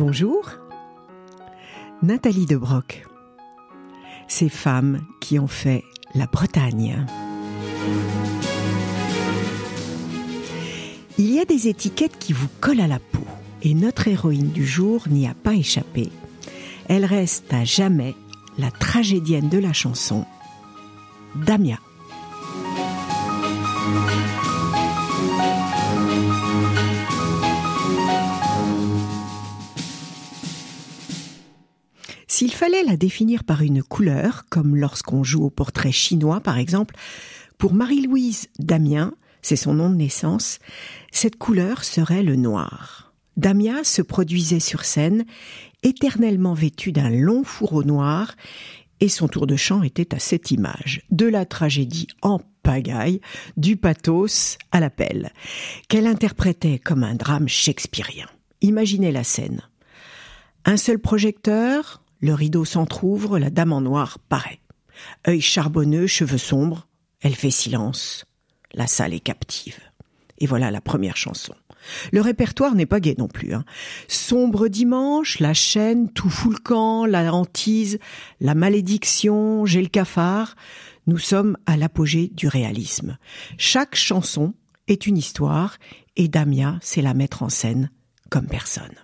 Bonjour, Nathalie de Broc. Ces femmes qui ont fait la Bretagne. Il y a des étiquettes qui vous collent à la peau et notre héroïne du jour n'y a pas échappé. Elle reste à jamais la tragédienne de la chanson, Damia. S'il fallait la définir par une couleur, comme lorsqu'on joue au portrait chinois par exemple, pour Marie-Louise Damien, c'est son nom de naissance, cette couleur serait le noir. Damia se produisait sur scène, éternellement vêtue d'un long fourreau noir, et son tour de chant était à cette image, de la tragédie en pagaille, du pathos à l'appel, qu'elle interprétait comme un drame shakespearien. Imaginez la scène. Un seul projecteur, le rideau s'entr'ouvre, la dame en noir paraît. Œil charbonneux, cheveux sombres, elle fait silence. La salle est captive. Et voilà la première chanson. Le répertoire n'est pas gai non plus. Hein. Sombre dimanche, la chaîne, tout fout le la hantise, la malédiction, j'ai le cafard. Nous sommes à l'apogée du réalisme. Chaque chanson est une histoire et Damia sait la mettre en scène comme personne.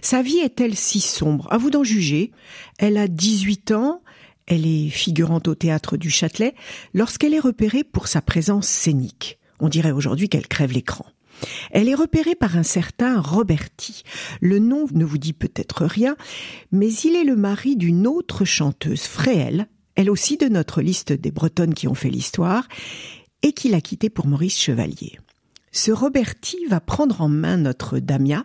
Sa vie est-elle si sombre? À vous d'en juger. Elle a 18 ans, elle est figurante au théâtre du Châtelet lorsqu'elle est repérée pour sa présence scénique. On dirait aujourd'hui qu'elle crève l'écran. Elle est repérée par un certain Roberti. Le nom ne vous dit peut-être rien, mais il est le mari d'une autre chanteuse, Fréhel, elle aussi de notre liste des Bretonnes qui ont fait l'histoire, et qui l'a quittée pour Maurice Chevalier ce Roberti va prendre en main notre Damia,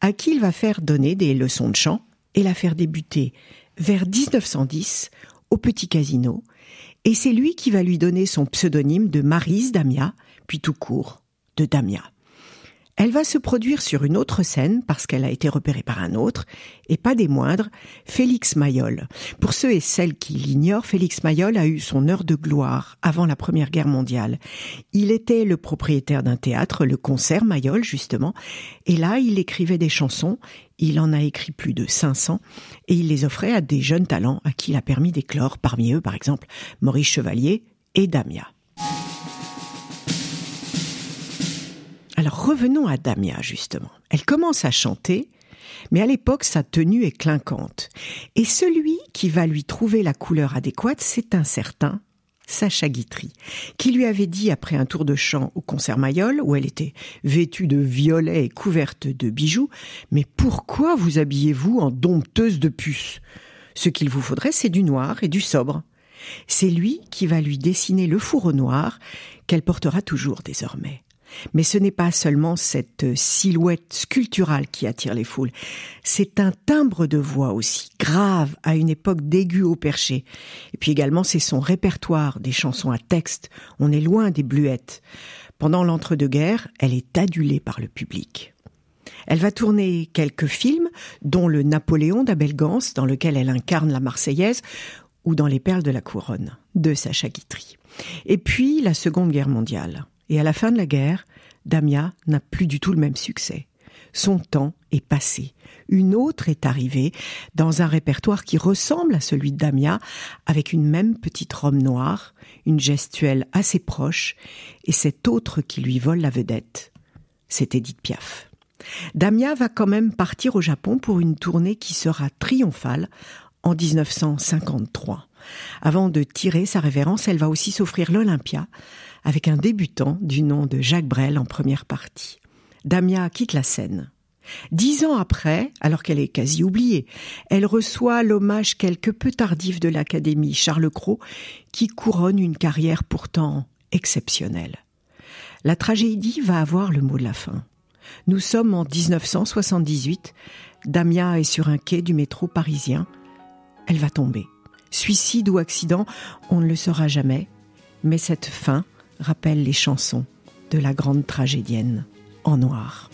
à qui il va faire donner des leçons de chant et la faire débuter vers 1910 au Petit Casino, et c'est lui qui va lui donner son pseudonyme de Marise Damia, puis tout court de Damia. Elle va se produire sur une autre scène parce qu'elle a été repérée par un autre, et pas des moindres, Félix Mayol. Pour ceux et celles qui l'ignorent, Félix Mayol a eu son heure de gloire avant la Première Guerre mondiale. Il était le propriétaire d'un théâtre, le concert Mayol justement, et là il écrivait des chansons, il en a écrit plus de 500, et il les offrait à des jeunes talents à qui il a permis d'éclore, parmi eux par exemple Maurice Chevalier et Damia. Revenons à Damia justement. Elle commence à chanter, mais à l'époque sa tenue est clinquante. Et celui qui va lui trouver la couleur adéquate, c'est un certain Sacha Guitry, qui lui avait dit après un tour de chant au concert Mayol, où elle était vêtue de violet et couverte de bijoux, mais pourquoi vous habillez-vous en dompteuse de puces? Ce qu'il vous faudrait, c'est du noir et du sobre. C'est lui qui va lui dessiner le fourreau noir qu'elle portera toujours désormais. Mais ce n'est pas seulement cette silhouette sculpturale qui attire les foules, c'est un timbre de voix aussi, grave à une époque d'aigu au perché. Et puis également c'est son répertoire des chansons à texte, on est loin des bluettes. Pendant l'entre-deux-guerres, elle est adulée par le public. Elle va tourner quelques films, dont le Napoléon d'Abel Gans, dans lequel elle incarne la Marseillaise, ou dans Les Perles de la Couronne, de Sacha Guitry. Et puis la Seconde Guerre mondiale. Et à la fin de la guerre, Damia n'a plus du tout le même succès. Son temps est passé. Une autre est arrivée dans un répertoire qui ressemble à celui de Damia, avec une même petite robe noire, une gestuelle assez proche, et cette autre qui lui vole la vedette, c'est Edith Piaf. Damia va quand même partir au Japon pour une tournée qui sera triomphale en 1953. Avant de tirer sa révérence, elle va aussi s'offrir l'Olympia avec un débutant du nom de Jacques Brel en première partie. Damia quitte la scène. Dix ans après, alors qu'elle est quasi oubliée, elle reçoit l'hommage quelque peu tardif de l'Académie Charles Cros, qui couronne une carrière pourtant exceptionnelle. La tragédie va avoir le mot de la fin. Nous sommes en 1978. Damia est sur un quai du métro parisien. Elle va tomber. Suicide ou accident, on ne le saura jamais. Mais cette fin rappelle les chansons de la grande tragédienne en noir.